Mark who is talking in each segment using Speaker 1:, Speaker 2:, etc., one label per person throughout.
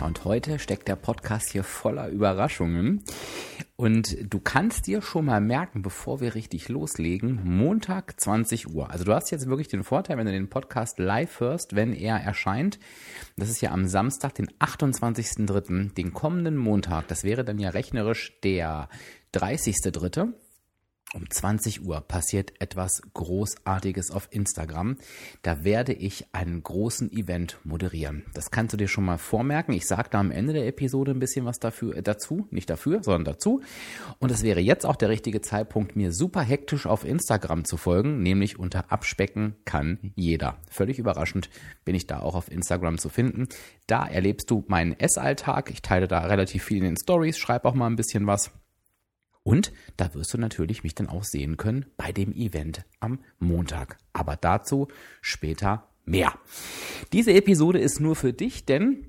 Speaker 1: Ja, und heute steckt der Podcast hier voller Überraschungen. Und du kannst dir schon mal merken, bevor wir richtig loslegen, Montag 20 Uhr. Also du hast jetzt wirklich den Vorteil, wenn du den Podcast live hörst, wenn er erscheint. Das ist ja am Samstag, den 28.03., den kommenden Montag. Das wäre dann ja rechnerisch der 30.03. Um 20 Uhr passiert etwas Großartiges auf Instagram. Da werde ich einen großen Event moderieren. Das kannst du dir schon mal vormerken. Ich sage da am Ende der Episode ein bisschen was dafür, äh, dazu. Nicht dafür, sondern dazu. Und es wäre jetzt auch der richtige Zeitpunkt, mir super hektisch auf Instagram zu folgen, nämlich unter Abspecken kann jeder. Völlig überraschend bin ich da auch auf Instagram zu finden. Da erlebst du meinen Essalltag. Ich teile da relativ viel in den Stories, schreibe auch mal ein bisschen was. Und da wirst du natürlich mich dann auch sehen können bei dem Event am Montag. Aber dazu später mehr. Diese Episode ist nur für dich, denn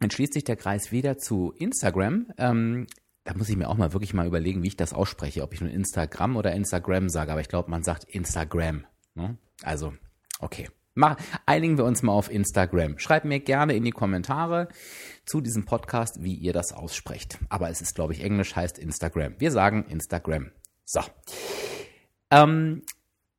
Speaker 1: dann schließt sich der Kreis wieder zu Instagram. Ähm, da muss ich mir auch mal wirklich mal überlegen, wie ich das ausspreche, ob ich nur Instagram oder Instagram sage. Aber ich glaube, man sagt Instagram. Ne? Also, okay. Mach, einigen wir uns mal auf Instagram. Schreibt mir gerne in die Kommentare zu diesem Podcast, wie ihr das aussprecht. Aber es ist, glaube ich, Englisch heißt Instagram. Wir sagen Instagram. So. Ähm,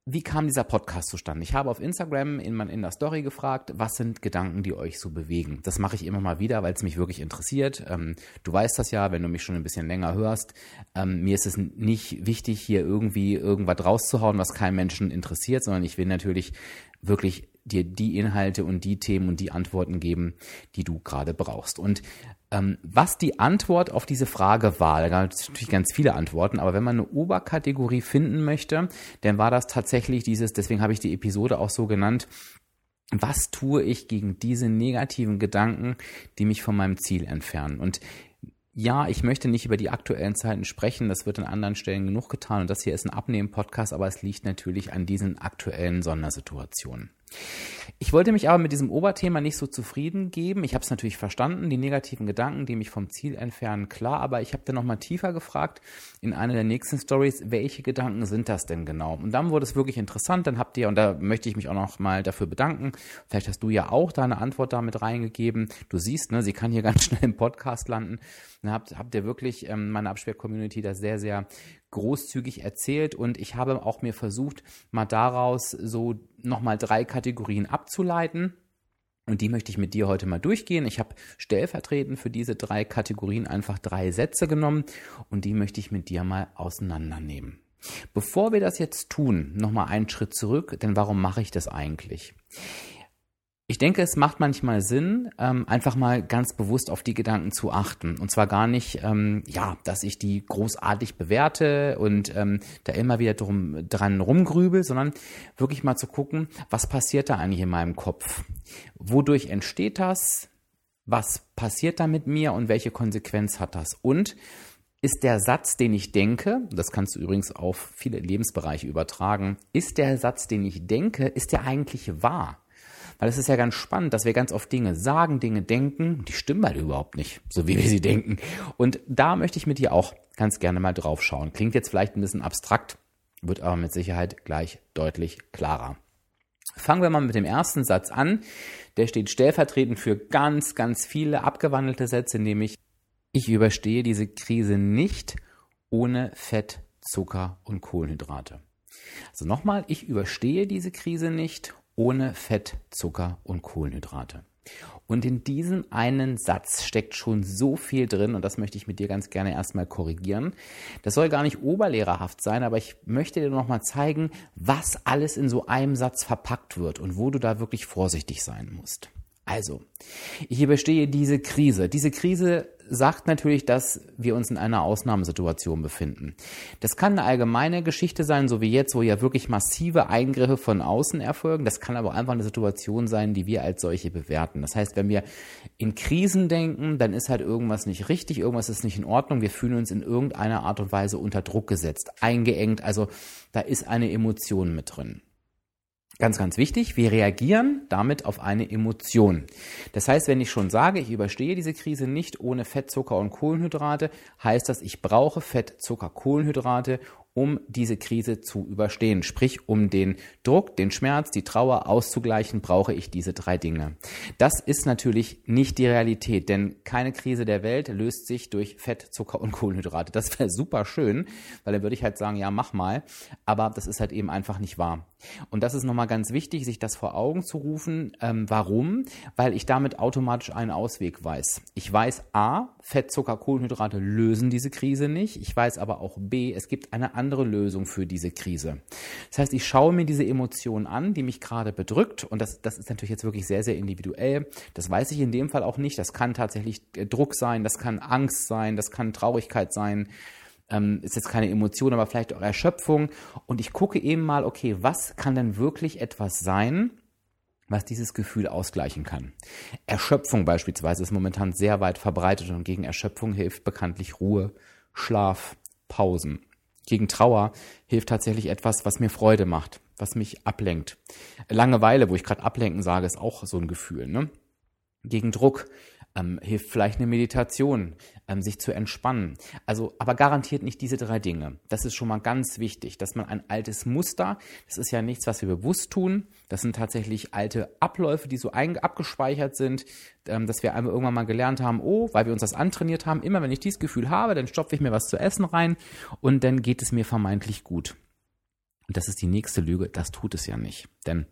Speaker 1: wie kam dieser Podcast zustande? Ich habe auf Instagram in, in der Story gefragt, was sind Gedanken, die euch so bewegen? Das mache ich immer mal wieder, weil es mich wirklich interessiert. Ähm, du weißt das ja, wenn du mich schon ein bisschen länger hörst. Ähm, mir ist es nicht wichtig, hier irgendwie irgendwas rauszuhauen, was keinen Menschen interessiert, sondern ich will natürlich wirklich dir die Inhalte und die Themen und die Antworten geben, die du gerade brauchst. Und ähm, was die Antwort auf diese Frage war, da gab es natürlich ganz viele Antworten, aber wenn man eine Oberkategorie finden möchte, dann war das tatsächlich dieses, deswegen habe ich die Episode auch so genannt, was tue ich gegen diese negativen Gedanken, die mich von meinem Ziel entfernen? Und ja, ich möchte nicht über die aktuellen Zeiten sprechen, das wird an anderen Stellen genug getan und das hier ist ein Abnehmen-Podcast, aber es liegt natürlich an diesen aktuellen Sondersituationen. Ich wollte mich aber mit diesem Oberthema nicht so zufrieden geben. Ich habe es natürlich verstanden, die negativen Gedanken, die mich vom Ziel entfernen, klar, aber ich habe dann nochmal tiefer gefragt in einer der nächsten Stories, welche Gedanken sind das denn genau? Und dann wurde es wirklich interessant, dann habt ihr, und da möchte ich mich auch nochmal dafür bedanken, vielleicht hast du ja auch da eine Antwort damit reingegeben. Du siehst, ne, sie kann hier ganz schnell im Podcast landen. Dann habt, habt ihr wirklich ähm, meine Absperr-Community da sehr, sehr großzügig erzählt und ich habe auch mir versucht, mal daraus so nochmal drei Kategorien abzuleiten. Und die möchte ich mit dir heute mal durchgehen. Ich habe stellvertretend für diese drei Kategorien einfach drei Sätze genommen und die möchte ich mit dir mal auseinandernehmen. Bevor wir das jetzt tun, nochmal einen Schritt zurück, denn warum mache ich das eigentlich? Ich denke, es macht manchmal Sinn, ähm, einfach mal ganz bewusst auf die Gedanken zu achten. Und zwar gar nicht, ähm, ja, dass ich die großartig bewerte und ähm, da immer wieder drum, dran rumgrübel, sondern wirklich mal zu gucken, was passiert da eigentlich in meinem Kopf? Wodurch entsteht das? Was passiert da mit mir und welche Konsequenz hat das? Und ist der Satz, den ich denke, das kannst du übrigens auf viele Lebensbereiche übertragen, ist der Satz, den ich denke, ist der eigentlich wahr? Weil es ist ja ganz spannend, dass wir ganz oft Dinge sagen, Dinge denken, die stimmen halt überhaupt nicht, so wie wir sie denken. Und da möchte ich mit dir auch ganz gerne mal drauf schauen. Klingt jetzt vielleicht ein bisschen abstrakt, wird aber mit Sicherheit gleich deutlich klarer. Fangen wir mal mit dem ersten Satz an. Der steht stellvertretend für ganz, ganz viele abgewandelte Sätze, nämlich ich überstehe diese Krise nicht ohne Fett, Zucker und Kohlenhydrate. Also nochmal, ich überstehe diese Krise nicht ohne Fett, Zucker und Kohlenhydrate. Und in diesem einen Satz steckt schon so viel drin und das möchte ich mit dir ganz gerne erstmal korrigieren. Das soll gar nicht oberlehrerhaft sein, aber ich möchte dir nochmal zeigen, was alles in so einem Satz verpackt wird und wo du da wirklich vorsichtig sein musst. Also, ich überstehe diese Krise. Diese Krise sagt natürlich, dass wir uns in einer Ausnahmesituation befinden. Das kann eine allgemeine Geschichte sein, so wie jetzt, wo ja wirklich massive Eingriffe von außen erfolgen. Das kann aber einfach eine Situation sein, die wir als solche bewerten. Das heißt, wenn wir in Krisen denken, dann ist halt irgendwas nicht richtig, irgendwas ist nicht in Ordnung. Wir fühlen uns in irgendeiner Art und Weise unter Druck gesetzt, eingeengt. Also da ist eine Emotion mit drin. Ganz, ganz wichtig, wir reagieren damit auf eine Emotion. Das heißt, wenn ich schon sage, ich überstehe diese Krise nicht ohne Fett, Zucker und Kohlenhydrate, heißt das, ich brauche Fett, Zucker, Kohlenhydrate, um diese Krise zu überstehen. Sprich, um den Druck, den Schmerz, die Trauer auszugleichen, brauche ich diese drei Dinge. Das ist natürlich nicht die Realität, denn keine Krise der Welt löst sich durch Fett, Zucker und Kohlenhydrate. Das wäre super schön, weil dann würde ich halt sagen, ja, mach mal. Aber das ist halt eben einfach nicht wahr. Und das ist nochmal ganz wichtig, sich das vor Augen zu rufen. Ähm, warum? Weil ich damit automatisch einen Ausweg weiß. Ich weiß A, Fett, Zucker, Kohlenhydrate lösen diese Krise nicht. Ich weiß aber auch B, es gibt eine andere Lösung für diese Krise. Das heißt, ich schaue mir diese Emotion an, die mich gerade bedrückt. Und das, das ist natürlich jetzt wirklich sehr, sehr individuell. Das weiß ich in dem Fall auch nicht. Das kann tatsächlich Druck sein, das kann Angst sein, das kann Traurigkeit sein ähm, ist jetzt keine Emotion, aber vielleicht auch Erschöpfung. Und ich gucke eben mal, okay, was kann denn wirklich etwas sein, was dieses Gefühl ausgleichen kann. Erschöpfung beispielsweise ist momentan sehr weit verbreitet und gegen Erschöpfung hilft bekanntlich Ruhe, Schlaf, Pausen. Gegen Trauer hilft tatsächlich etwas, was mir Freude macht, was mich ablenkt. Langeweile, wo ich gerade ablenken sage, ist auch so ein Gefühl. Ne? Gegen Druck ähm, hilft vielleicht eine Meditation, ähm, sich zu entspannen. Also, aber garantiert nicht diese drei Dinge. Das ist schon mal ganz wichtig, dass man ein altes Muster, das ist ja nichts, was wir bewusst tun, das sind tatsächlich alte Abläufe, die so abgespeichert sind, ähm, dass wir einmal irgendwann mal gelernt haben, oh, weil wir uns das antrainiert haben, immer wenn ich dieses Gefühl habe, dann stopfe ich mir was zu essen rein und dann geht es mir vermeintlich gut. Und das ist die nächste Lüge, das tut es ja nicht. Denn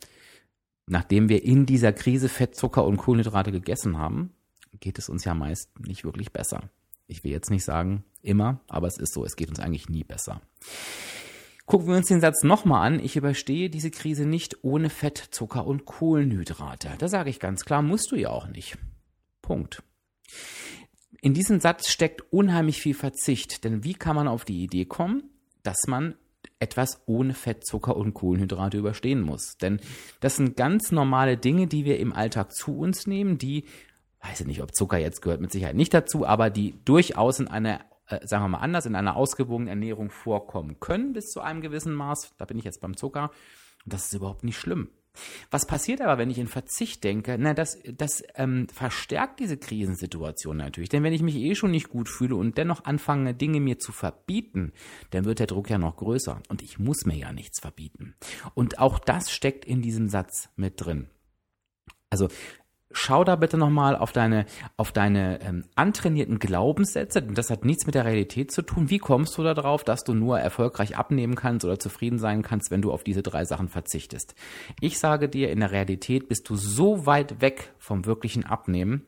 Speaker 1: nachdem wir in dieser Krise Fett, Zucker und Kohlenhydrate gegessen haben, geht es uns ja meist nicht wirklich besser. Ich will jetzt nicht sagen immer, aber es ist so, es geht uns eigentlich nie besser. Gucken wir uns den Satz nochmal an. Ich überstehe diese Krise nicht ohne Fett, Zucker und Kohlenhydrate. Da sage ich ganz klar, musst du ja auch nicht. Punkt. In diesem Satz steckt unheimlich viel Verzicht, denn wie kann man auf die Idee kommen, dass man etwas ohne Fett, Zucker und Kohlenhydrate überstehen muss? Denn das sind ganz normale Dinge, die wir im Alltag zu uns nehmen, die weiß ich nicht, ob Zucker jetzt gehört mit Sicherheit nicht dazu, aber die durchaus in einer, äh, sagen wir mal anders, in einer ausgewogenen Ernährung vorkommen können bis zu einem gewissen Maß. Da bin ich jetzt beim Zucker. Und das ist überhaupt nicht schlimm. Was passiert aber, wenn ich in Verzicht denke? Na, das, das ähm, verstärkt diese Krisensituation natürlich. Denn wenn ich mich eh schon nicht gut fühle und dennoch anfange, Dinge mir zu verbieten, dann wird der Druck ja noch größer. Und ich muss mir ja nichts verbieten. Und auch das steckt in diesem Satz mit drin. Also schau da bitte nochmal auf deine, auf deine ähm, antrainierten Glaubenssätze, das hat nichts mit der Realität zu tun. Wie kommst du darauf, dass du nur erfolgreich abnehmen kannst oder zufrieden sein kannst, wenn du auf diese drei Sachen verzichtest? Ich sage dir, in der Realität bist du so weit weg vom wirklichen Abnehmen,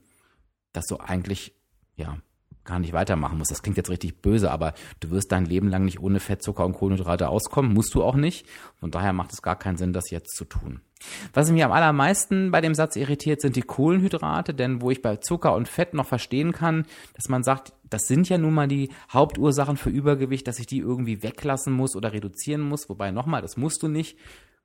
Speaker 1: dass du eigentlich, ja, gar nicht weitermachen musst. Das klingt jetzt richtig böse, aber du wirst dein Leben lang nicht ohne Fett, Zucker und Kohlenhydrate auskommen, musst du auch nicht. Von daher macht es gar keinen Sinn, das jetzt zu tun. Was mich am allermeisten bei dem Satz irritiert, sind die Kohlenhydrate, denn wo ich bei Zucker und Fett noch verstehen kann, dass man sagt, das sind ja nun mal die Hauptursachen für Übergewicht, dass ich die irgendwie weglassen muss oder reduzieren muss, wobei nochmal, das musst du nicht.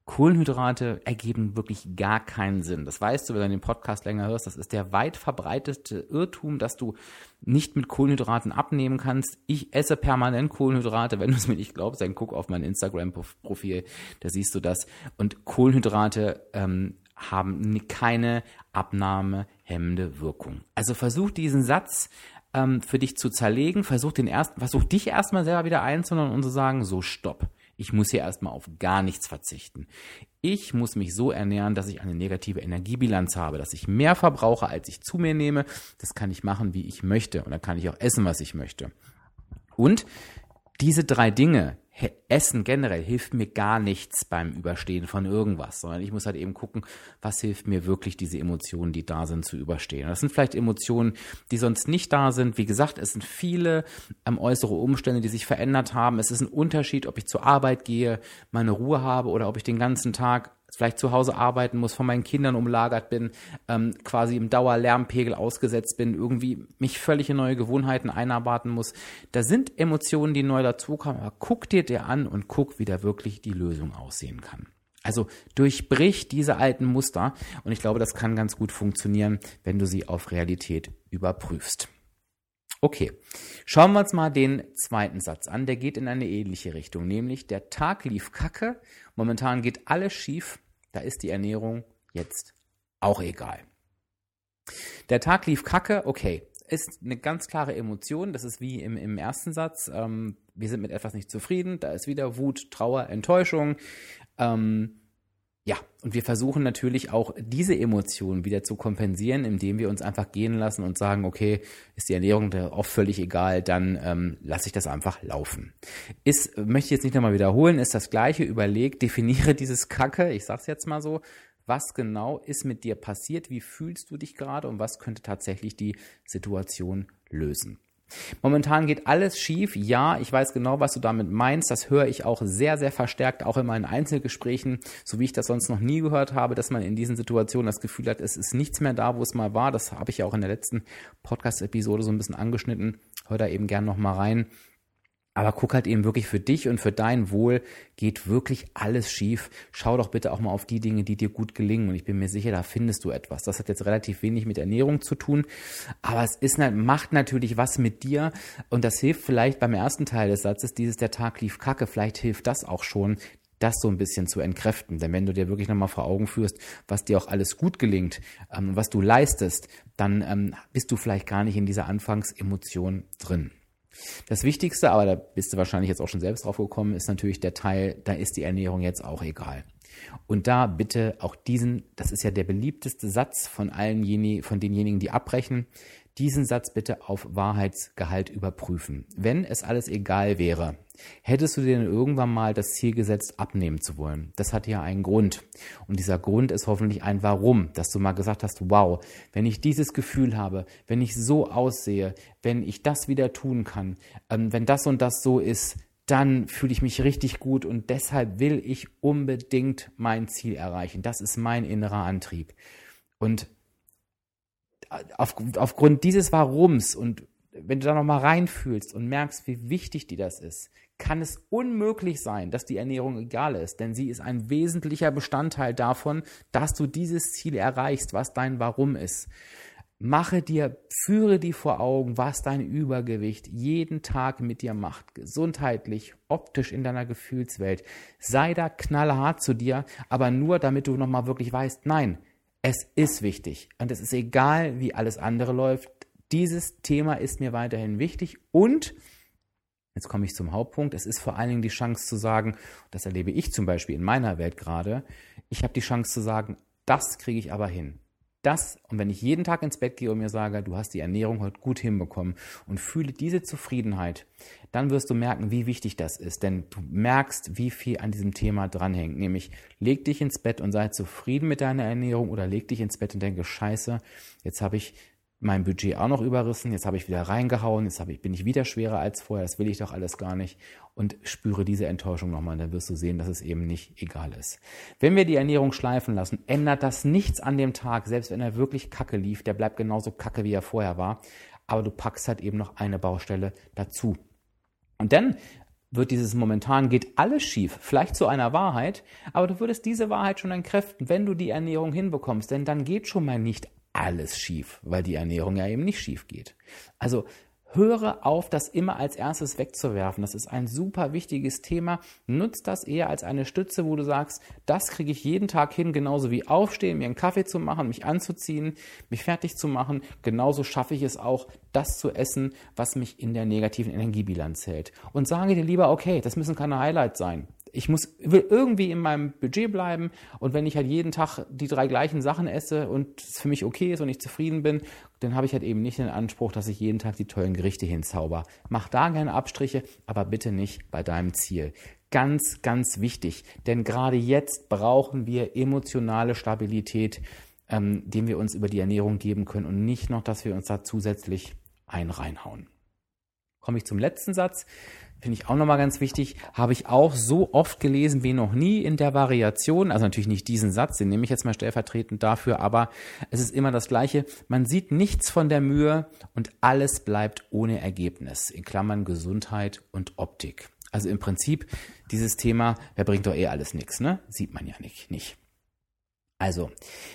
Speaker 1: Kohlenhydrate ergeben wirklich gar keinen Sinn. Das weißt du, wenn du den Podcast länger hörst. Das ist der weit verbreitete Irrtum, dass du nicht mit Kohlenhydraten abnehmen kannst. Ich esse permanent Kohlenhydrate. Wenn du es mir nicht glaubst, dann guck auf mein Instagram-Profil. Da siehst du das. Und Kohlenhydrate ähm, haben keine abnahmehemmende Wirkung. Also versuch diesen Satz ähm, für dich zu zerlegen. Versuch den ersten, versuch dich erstmal selber wieder einzunehmen und zu sagen, so stopp. Ich muss hier erstmal auf gar nichts verzichten. Ich muss mich so ernähren, dass ich eine negative Energiebilanz habe, dass ich mehr verbrauche, als ich zu mir nehme. Das kann ich machen, wie ich möchte. Und dann kann ich auch essen, was ich möchte. Und diese drei Dinge, Essen generell hilft mir gar nichts beim Überstehen von irgendwas, sondern ich muss halt eben gucken, was hilft mir wirklich, diese Emotionen, die da sind, zu überstehen. Das sind vielleicht Emotionen, die sonst nicht da sind. Wie gesagt, es sind viele ähm, äußere Umstände, die sich verändert haben. Es ist ein Unterschied, ob ich zur Arbeit gehe, meine Ruhe habe oder ob ich den ganzen Tag vielleicht zu Hause arbeiten muss, von meinen Kindern umlagert bin, ähm, quasi im Dauerlärmpegel ausgesetzt bin, irgendwie mich völlig in neue Gewohnheiten einarbeiten muss. Da sind Emotionen, die neu dazukommen, aber guck dir der an und guck, wie da wirklich die Lösung aussehen kann. Also durchbrich diese alten Muster und ich glaube, das kann ganz gut funktionieren, wenn du sie auf Realität überprüfst. Okay, schauen wir uns mal den zweiten Satz an. Der geht in eine ähnliche Richtung, nämlich der Tag lief kacke, momentan geht alles schief, da ist die Ernährung jetzt auch egal. Der Tag lief kacke, okay, ist eine ganz klare Emotion, das ist wie im, im ersten Satz, ähm, wir sind mit etwas nicht zufrieden, da ist wieder Wut, Trauer, Enttäuschung, ähm, ja, und wir versuchen natürlich auch diese Emotionen wieder zu kompensieren, indem wir uns einfach gehen lassen und sagen, okay, ist die Ernährung da auch völlig egal, dann ähm, lasse ich das einfach laufen. Ist, möchte ich jetzt nicht nochmal wiederholen, ist das gleiche, überleg, definiere dieses Kacke, ich sag's jetzt mal so, was genau ist mit dir passiert, wie fühlst du dich gerade und was könnte tatsächlich die Situation lösen. Momentan geht alles schief. Ja, ich weiß genau, was du damit meinst. Das höre ich auch sehr, sehr verstärkt, auch in meinen Einzelgesprächen, so wie ich das sonst noch nie gehört habe, dass man in diesen Situationen das Gefühl hat, es ist nichts mehr da, wo es mal war. Das habe ich ja auch in der letzten Podcast-Episode so ein bisschen angeschnitten. Hör da eben gern noch mal rein. Aber guck halt eben wirklich für dich und für dein Wohl geht wirklich alles schief. Schau doch bitte auch mal auf die Dinge, die dir gut gelingen. Und ich bin mir sicher, da findest du etwas. Das hat jetzt relativ wenig mit Ernährung zu tun. Aber es ist, macht natürlich was mit dir. Und das hilft vielleicht beim ersten Teil des Satzes, dieses der Tag lief kacke. Vielleicht hilft das auch schon, das so ein bisschen zu entkräften. Denn wenn du dir wirklich nochmal vor Augen führst, was dir auch alles gut gelingt, ähm, was du leistest, dann ähm, bist du vielleicht gar nicht in dieser Anfangsemotion drin. Das Wichtigste, aber da bist du wahrscheinlich jetzt auch schon selbst drauf gekommen, ist natürlich der Teil, da ist die Ernährung jetzt auch egal. Und da bitte auch diesen, das ist ja der beliebteste Satz von allen, von denjenigen, die abbrechen, diesen Satz bitte auf Wahrheitsgehalt überprüfen. Wenn es alles egal wäre, hättest du dir denn irgendwann mal das Ziel gesetzt, abnehmen zu wollen? Das hat ja einen Grund. Und dieser Grund ist hoffentlich ein Warum, dass du mal gesagt hast, wow, wenn ich dieses Gefühl habe, wenn ich so aussehe, wenn ich das wieder tun kann, ähm, wenn das und das so ist, dann fühle ich mich richtig gut und deshalb will ich unbedingt mein Ziel erreichen. Das ist mein innerer Antrieb. Und auf, aufgrund dieses Warums und wenn du da nochmal reinfühlst und merkst, wie wichtig dir das ist, kann es unmöglich sein, dass die Ernährung egal ist, denn sie ist ein wesentlicher Bestandteil davon, dass du dieses Ziel erreichst, was dein Warum ist. Mache dir, führe dir vor Augen, was dein Übergewicht jeden Tag mit dir macht, gesundheitlich, optisch in deiner Gefühlswelt. Sei da knallhart zu dir, aber nur damit du nochmal wirklich weißt, nein, es ist wichtig und es ist egal, wie alles andere läuft. Dieses Thema ist mir weiterhin wichtig und jetzt komme ich zum Hauptpunkt. Es ist vor allen Dingen die Chance zu sagen, das erlebe ich zum Beispiel in meiner Welt gerade, ich habe die Chance zu sagen, das kriege ich aber hin das, und wenn ich jeden Tag ins Bett gehe und mir sage, du hast die Ernährung heute gut hinbekommen und fühle diese Zufriedenheit, dann wirst du merken, wie wichtig das ist. Denn du merkst, wie viel an diesem Thema dranhängt. Nämlich, leg dich ins Bett und sei zufrieden mit deiner Ernährung oder leg dich ins Bett und denke, scheiße, jetzt habe ich mein Budget auch noch überrissen, jetzt habe ich wieder reingehauen, jetzt ich, bin ich wieder schwerer als vorher, das will ich doch alles gar nicht. Und spüre diese Enttäuschung nochmal, dann wirst du sehen, dass es eben nicht egal ist. Wenn wir die Ernährung schleifen lassen, ändert das nichts an dem Tag, selbst wenn er wirklich kacke lief, der bleibt genauso kacke, wie er vorher war, aber du packst halt eben noch eine Baustelle dazu. Und dann wird dieses momentan geht alles schief, vielleicht zu einer Wahrheit, aber du würdest diese Wahrheit schon entkräften, wenn du die Ernährung hinbekommst, denn dann geht schon mal nicht alles schief, weil die Ernährung ja eben nicht schief geht. Also höre auf, das immer als erstes wegzuwerfen. Das ist ein super wichtiges Thema. Nutz das eher als eine Stütze, wo du sagst, das kriege ich jeden Tag hin, genauso wie aufstehen, mir einen Kaffee zu machen, mich anzuziehen, mich fertig zu machen. Genauso schaffe ich es auch, das zu essen, was mich in der negativen Energiebilanz hält. Und sage dir lieber, okay, das müssen keine Highlights sein ich muss, will irgendwie in meinem Budget bleiben und wenn ich halt jeden Tag die drei gleichen Sachen esse und es für mich okay ist und ich zufrieden bin, dann habe ich halt eben nicht den Anspruch, dass ich jeden Tag die tollen Gerichte hinzauber. Mach da gerne Abstriche, aber bitte nicht bei deinem Ziel. Ganz, ganz wichtig, denn gerade jetzt brauchen wir emotionale Stabilität, ähm, den wir uns über die Ernährung geben können und nicht noch, dass wir uns da zusätzlich ein reinhauen. Komme ich zum letzten Satz. Finde ich auch nochmal ganz wichtig. Habe ich auch so oft gelesen wie noch nie in der Variation. Also natürlich nicht diesen Satz, den nehme ich jetzt mal stellvertretend dafür, aber es ist immer das Gleiche. Man sieht nichts von der Mühe und alles bleibt ohne Ergebnis. In Klammern Gesundheit und Optik. Also im Prinzip dieses Thema, wer bringt doch eh alles nichts, ne? Sieht man ja nicht. nicht. Also,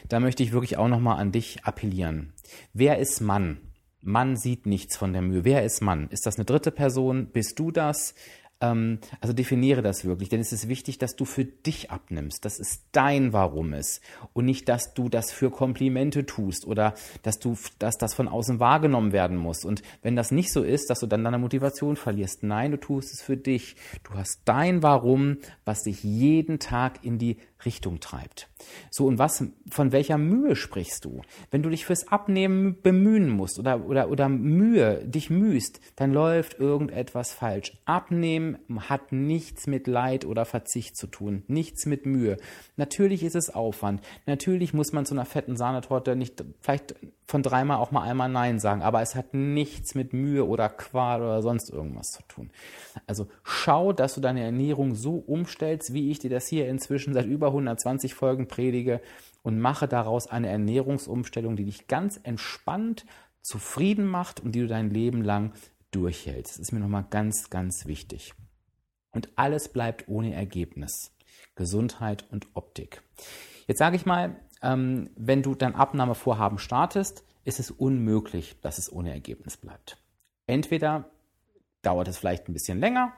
Speaker 1: da möchte ich wirklich auch nochmal an dich appellieren. Wer ist Mann? Mann sieht nichts von der Mühe. Wer ist Mann? Ist das eine dritte Person? Bist du das? Ähm, also definiere das wirklich, denn es ist wichtig, dass du für dich abnimmst, dass es dein Warum ist und nicht, dass du das für Komplimente tust oder dass du, dass das von außen wahrgenommen werden muss. Und wenn das nicht so ist, dass du dann deine Motivation verlierst. Nein, du tust es für dich. Du hast dein Warum, was dich jeden Tag in die Richtung treibt. So, und was, von welcher Mühe sprichst du? Wenn du dich fürs Abnehmen bemühen musst oder, oder, oder Mühe, dich mühst, dann läuft irgendetwas falsch. Abnehmen hat nichts mit Leid oder Verzicht zu tun, nichts mit Mühe. Natürlich ist es Aufwand. Natürlich muss man zu einer fetten Sahnetorte nicht vielleicht von dreimal auch mal einmal Nein sagen, aber es hat nichts mit Mühe oder Qual oder sonst irgendwas zu tun. Also schau, dass du deine Ernährung so umstellst, wie ich dir das hier inzwischen seit über 120 Folgen predige und mache daraus eine Ernährungsumstellung, die dich ganz entspannt zufrieden macht und die du dein Leben lang durchhältst. Das ist mir nochmal ganz, ganz wichtig. Und alles bleibt ohne Ergebnis. Gesundheit und Optik. Jetzt sage ich mal, ähm, wenn du dein Abnahmevorhaben startest, ist es unmöglich, dass es ohne Ergebnis bleibt. Entweder dauert es vielleicht ein bisschen länger,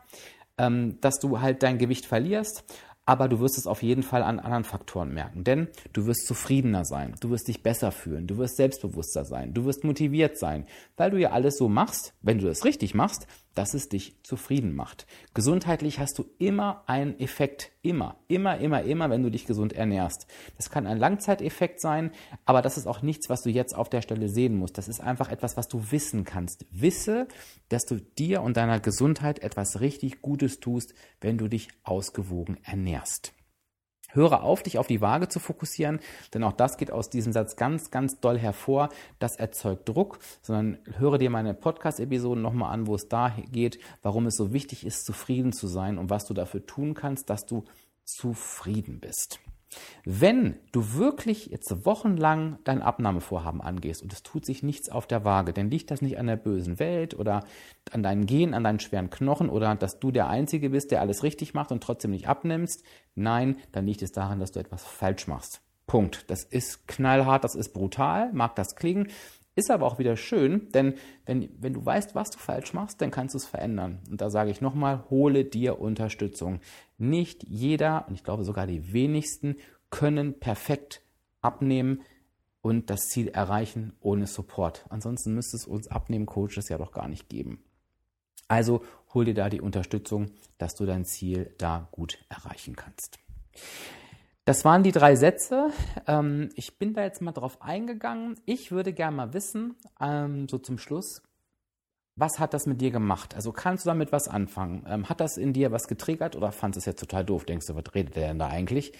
Speaker 1: ähm, dass du halt dein Gewicht verlierst, aber du wirst es auf jeden Fall an anderen Faktoren merken, denn du wirst zufriedener sein, du wirst dich besser fühlen, du wirst selbstbewusster sein, du wirst motiviert sein, weil du ja alles so machst, wenn du es richtig machst, dass es dich zufrieden macht. Gesundheitlich hast du immer einen Effekt, immer, immer, immer, immer, wenn du dich gesund ernährst. Das kann ein Langzeiteffekt sein, aber das ist auch nichts, was du jetzt auf der Stelle sehen musst. Das ist einfach etwas, was du wissen kannst. Wisse, dass du dir und deiner Gesundheit etwas richtig Gutes tust, wenn du dich ausgewogen ernährst. Höre auf, dich auf die Waage zu fokussieren, denn auch das geht aus diesem Satz ganz, ganz doll hervor. Das erzeugt Druck, sondern höre dir meine Podcast-Episoden nochmal an, wo es da geht, warum es so wichtig ist, zufrieden zu sein und was du dafür tun kannst, dass du zufrieden bist. Wenn du wirklich jetzt wochenlang dein Abnahmevorhaben angehst und es tut sich nichts auf der Waage, dann liegt das nicht an der bösen Welt oder an deinen Genen, an deinen schweren Knochen oder dass du der Einzige bist, der alles richtig macht und trotzdem nicht abnimmst. Nein, dann liegt es daran, dass du etwas falsch machst. Punkt. Das ist knallhart, das ist brutal, mag das klingen, ist aber auch wieder schön, denn wenn, wenn du weißt, was du falsch machst, dann kannst du es verändern. Und da sage ich nochmal, hole dir Unterstützung. Nicht jeder, und ich glaube sogar die wenigsten, können perfekt abnehmen und das Ziel erreichen ohne Support. Ansonsten müsste es uns Abnehmen-Coaches ja doch gar nicht geben. Also hol dir da die Unterstützung, dass du dein Ziel da gut erreichen kannst. Das waren die drei Sätze. Ähm, ich bin da jetzt mal drauf eingegangen. Ich würde gerne mal wissen, ähm, so zum Schluss, was hat das mit dir gemacht? Also kannst du damit was anfangen? Ähm, hat das in dir was getriggert oder fandest du es jetzt total doof? Denkst du, was redet der denn da eigentlich?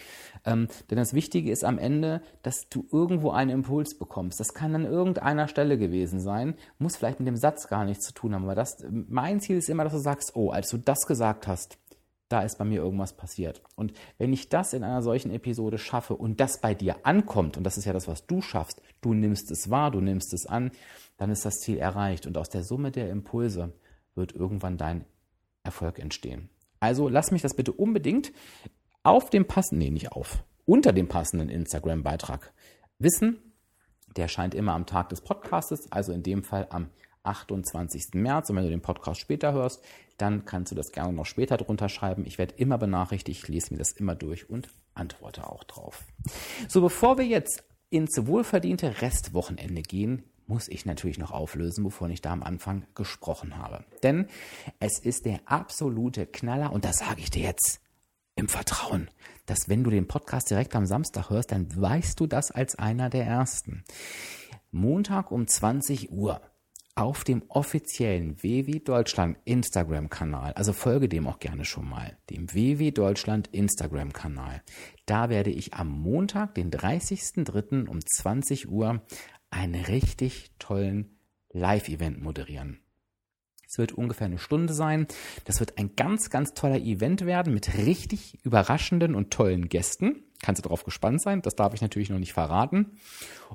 Speaker 1: Ähm, denn das Wichtige ist am Ende, dass du irgendwo einen Impuls bekommst. Das kann an irgendeiner Stelle gewesen sein, muss vielleicht mit dem Satz gar nichts zu tun haben. Aber das, mein Ziel ist immer, dass du sagst, oh, als du das gesagt hast, da ist bei mir irgendwas passiert. Und wenn ich das in einer solchen Episode schaffe und das bei dir ankommt, und das ist ja das, was du schaffst, du nimmst es wahr, du nimmst es an, dann ist das Ziel erreicht. Und aus der Summe der Impulse wird irgendwann dein Erfolg entstehen. Also lass mich das bitte unbedingt auf dem passenden, nee, nicht auf, unter dem passenden Instagram-Beitrag wissen. Der erscheint immer am Tag des Podcastes, also in dem Fall am 28. März. Und wenn du den Podcast später hörst, dann kannst du das gerne noch später drunter schreiben. Ich werde immer benachrichtigt, lese mir das immer durch und antworte auch drauf. So, bevor wir jetzt ins wohlverdiente Restwochenende gehen, muss ich natürlich noch auflösen, wovon ich da am Anfang gesprochen habe. Denn es ist der absolute Knaller und das sage ich dir jetzt im Vertrauen, dass wenn du den Podcast direkt am Samstag hörst, dann weißt du das als einer der ersten. Montag um 20 Uhr auf dem offiziellen WW Deutschland Instagram-Kanal, also folge dem auch gerne schon mal, dem WW Deutschland Instagram-Kanal. Da werde ich am Montag, den 30.03. um 20 Uhr einen richtig tollen Live-Event moderieren. Es wird ungefähr eine Stunde sein. Das wird ein ganz, ganz toller Event werden mit richtig überraschenden und tollen Gästen. Kannst du darauf gespannt sein. Das darf ich natürlich noch nicht verraten.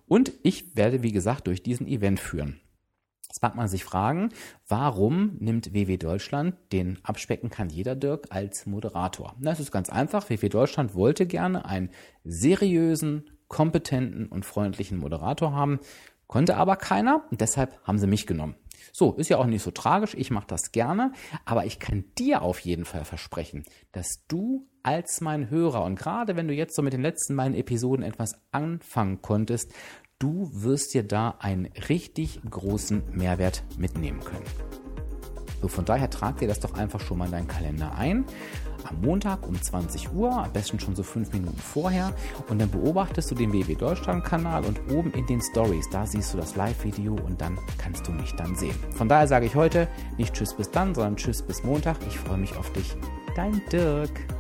Speaker 1: Und ich werde, wie gesagt, durch diesen Event führen. Jetzt mag man sich fragen, warum nimmt WW Deutschland den Abspecken kann jeder Dirk als Moderator? Das ist ganz einfach. WW Deutschland wollte gerne einen seriösen, kompetenten und freundlichen Moderator haben, konnte aber keiner und deshalb haben sie mich genommen. So, ist ja auch nicht so tragisch, ich mache das gerne, aber ich kann dir auf jeden Fall versprechen, dass du als mein Hörer und gerade wenn du jetzt so mit den letzten beiden Episoden etwas anfangen konntest, du wirst dir da einen richtig großen Mehrwert mitnehmen können. So, von daher trag dir das doch einfach schon mal in deinen Kalender ein. Am Montag um 20 Uhr, am besten schon so fünf Minuten vorher. Und dann beobachtest du den WW Deutschland Kanal und oben in den Stories, da siehst du das Live-Video und dann kannst du mich dann sehen. Von daher sage ich heute nicht Tschüss bis dann, sondern Tschüss bis Montag. Ich freue mich auf dich. Dein Dirk.